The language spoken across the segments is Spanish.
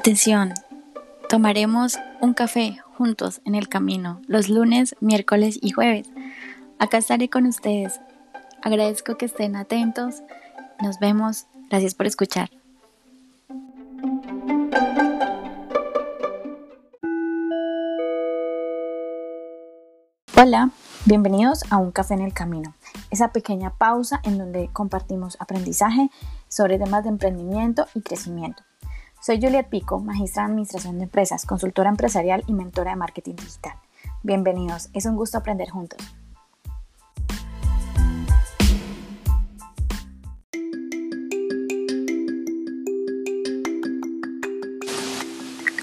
Atención, tomaremos un café juntos en el camino los lunes, miércoles y jueves. Acá estaré con ustedes. Agradezco que estén atentos. Nos vemos. Gracias por escuchar. Hola, bienvenidos a Un Café en el Camino, esa pequeña pausa en donde compartimos aprendizaje sobre temas de emprendimiento y crecimiento. Soy Juliet Pico, magistra en Administración de Empresas, consultora empresarial y mentora de marketing digital. Bienvenidos, es un gusto aprender juntos.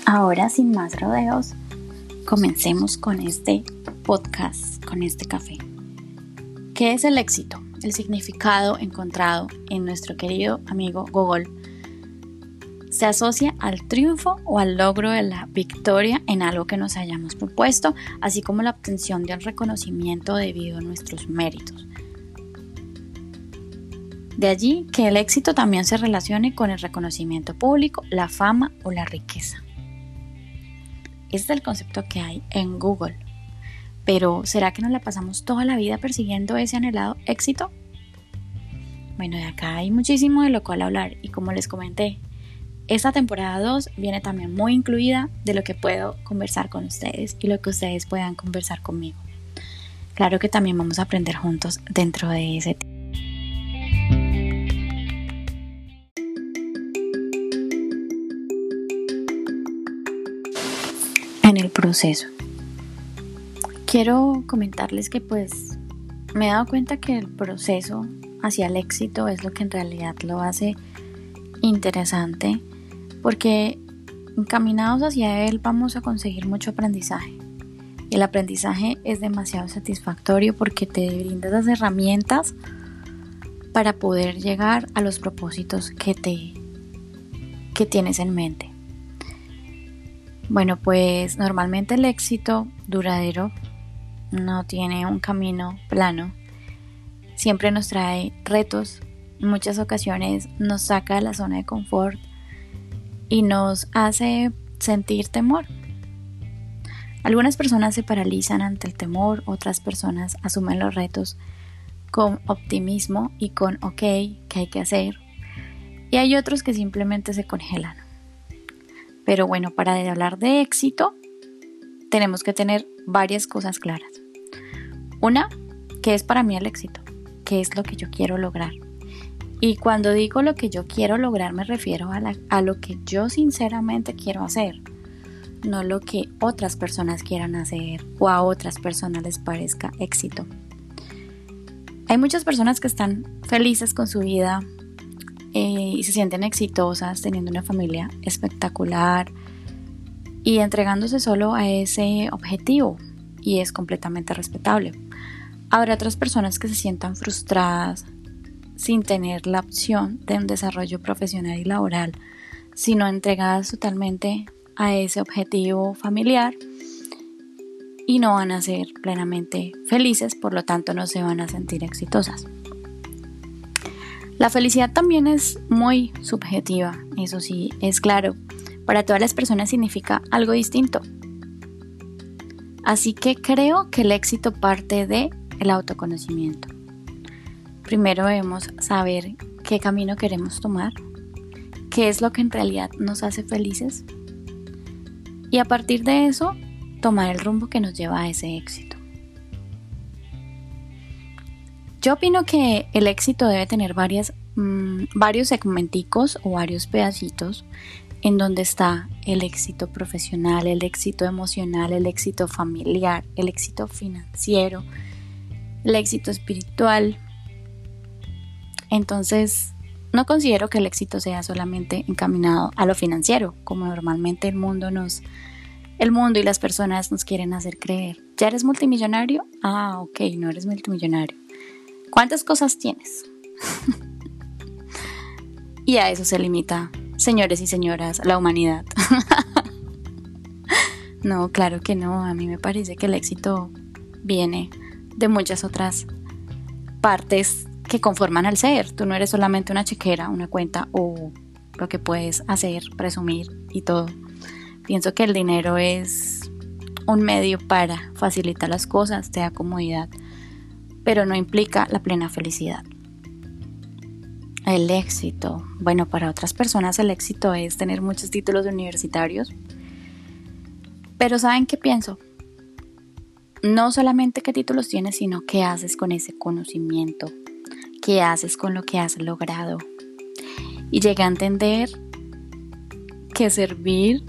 Ahora, sin más rodeos, comencemos con este podcast, con este café. ¿Qué es el éxito? El significado encontrado en nuestro querido amigo Google se asocia al triunfo o al logro de la victoria en algo que nos hayamos propuesto, así como la obtención del reconocimiento debido a nuestros méritos. De allí que el éxito también se relacione con el reconocimiento público, la fama o la riqueza. Este es el concepto que hay en Google. Pero ¿será que nos la pasamos toda la vida persiguiendo ese anhelado éxito? Bueno, de acá hay muchísimo de lo cual hablar y como les comenté, esta temporada 2 viene también muy incluida de lo que puedo conversar con ustedes y lo que ustedes puedan conversar conmigo. Claro que también vamos a aprender juntos dentro de ese tema. En el proceso. Quiero comentarles que pues me he dado cuenta que el proceso hacia el éxito es lo que en realidad lo hace interesante porque encaminados hacia él vamos a conseguir mucho aprendizaje. El aprendizaje es demasiado satisfactorio porque te brinda las herramientas para poder llegar a los propósitos que te que tienes en mente. Bueno, pues normalmente el éxito duradero no tiene un camino plano. Siempre nos trae retos, muchas ocasiones nos saca de la zona de confort y nos hace sentir temor. Algunas personas se paralizan ante el temor, otras personas asumen los retos con optimismo y con ok, que hay que hacer. Y hay otros que simplemente se congelan. Pero bueno, para hablar de éxito, tenemos que tener varias cosas claras. Una, ¿qué es para mí el éxito? ¿Qué es lo que yo quiero lograr? Y cuando digo lo que yo quiero lograr me refiero a, lo que yo sinceramente quiero hacer, no lo que otras personas quieran hacer o a otras personas les parezca éxito. Hay muchas personas que están felices con su vida eh, y se sienten exitosas teniendo una familia espectacular y entregándose solo a ese objetivo y es completamente respetable. Habrá otras personas que se sientan frustradas, sin tener la opción de un desarrollo profesional y laboral, sino entregadas totalmente a ese objetivo familiar y no van a ser plenamente felices, por lo tanto no se van a sentir exitosas. La felicidad también es muy subjetiva, eso sí, es claro. Para todas las personas significa algo distinto. Así que creo que el éxito parte de el autoconocimiento. Primero debemos saber qué camino queremos tomar, qué es lo que en realidad nos hace felices y a partir de eso tomar el rumbo que nos lleva a ese éxito. Yo opino que el éxito debe tener mm, varios segmenticos o varios pedacitos en donde está el éxito profesional, el éxito emocional, el éxito familiar, el éxito financiero, el éxito espiritual, entonces, no considero que el éxito sea solamente encaminado a lo financiero, como normalmente el mundo nos el mundo y las personas nos quieren hacer creer. ¿Ya eres multimillonario? Ah, ok, no eres multimillonario. ¿Cuántas cosas tienes? y a eso se limita, señores y señoras, la humanidad. no, claro que no. A mí me parece que el éxito viene de muchas otras partes que conforman al ser. Tú no eres solamente una chequera, una cuenta o lo que puedes hacer, presumir y todo. Pienso que el dinero es un medio para facilitar las cosas, te da comodidad, pero no implica la plena felicidad. El éxito. Bueno, para otras personas el éxito es tener muchos títulos universitarios. Pero ¿saben qué pienso? No solamente qué títulos tienes, sino qué haces con ese conocimiento, qué haces con lo que has logrado. Y llegué a entender que servir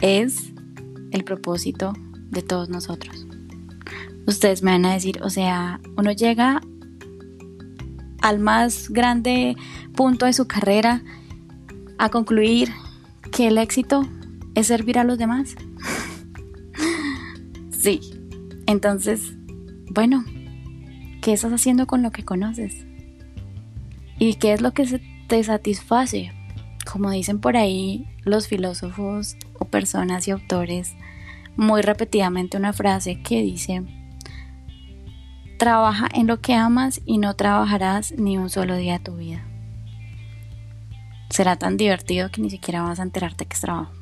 es el propósito de todos nosotros. Ustedes me van a decir, o sea, uno llega al más grande punto de su carrera a concluir que el éxito es servir a los demás? sí. Entonces, bueno, ¿qué estás haciendo con lo que conoces? ¿Y qué es lo que te satisface? Como dicen por ahí los filósofos o personas y autores, muy repetidamente una frase que dice, Trabaja en lo que amas y no trabajarás ni un solo día de tu vida. Será tan divertido que ni siquiera vas a enterarte que es trabajo.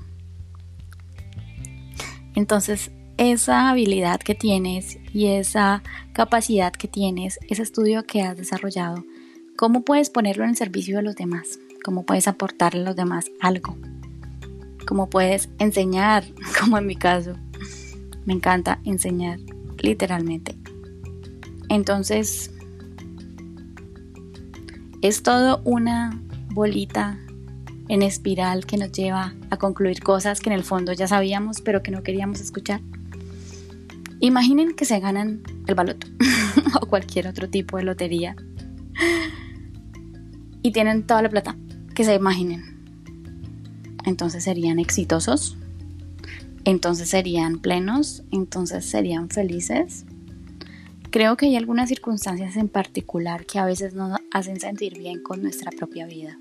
Entonces, esa habilidad que tienes y esa capacidad que tienes, ese estudio que has desarrollado, ¿cómo puedes ponerlo en el servicio de los demás? ¿Cómo puedes aportarle a los demás algo? ¿Cómo puedes enseñar? Como en mi caso. Me encanta enseñar, literalmente. Entonces, es todo una bolita en espiral que nos lleva a concluir cosas que en el fondo ya sabíamos, pero que no queríamos escuchar. Imaginen que se ganan el baloto o cualquier otro tipo de lotería y tienen toda la plata que se imaginen. Entonces serían exitosos, entonces serían plenos, entonces serían felices, Creo que hay algunas circunstancias en particular que a veces nos hacen sentir bien con nuestra propia vida.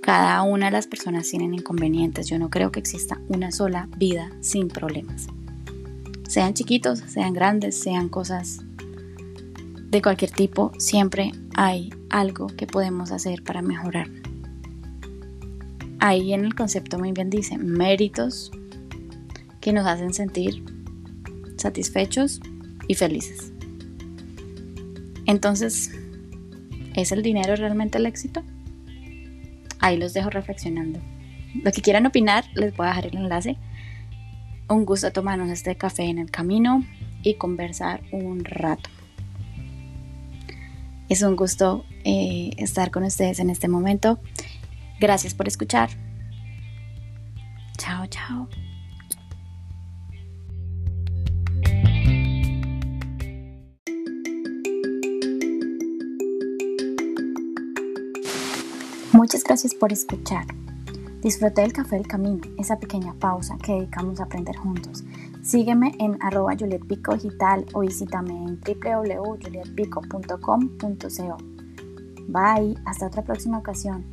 Cada una de las personas tienen inconvenientes. Yo no creo que exista una sola vida sin problemas. Sean chiquitos, sean grandes, sean cosas de cualquier tipo, siempre hay algo que podemos hacer para mejorar. Ahí en el concepto muy bien dice méritos que nos hacen sentir satisfechos y felices. Entonces, ¿es el dinero realmente el éxito? Ahí los dejo reflexionando. Lo que quieran opinar, les voy a dejar el enlace. Un gusto tomarnos este café en el camino y conversar un rato. Es un gusto eh, estar con ustedes en este momento. Gracias por escuchar. Chao, chao. Muchas gracias por escuchar. Disfruté del café del camino, esa pequeña pausa que dedicamos a aprender juntos. Sígueme en arroba Juliet Pico Digital o visítame en www.julietpico.com.co. Bye, hasta otra próxima ocasión.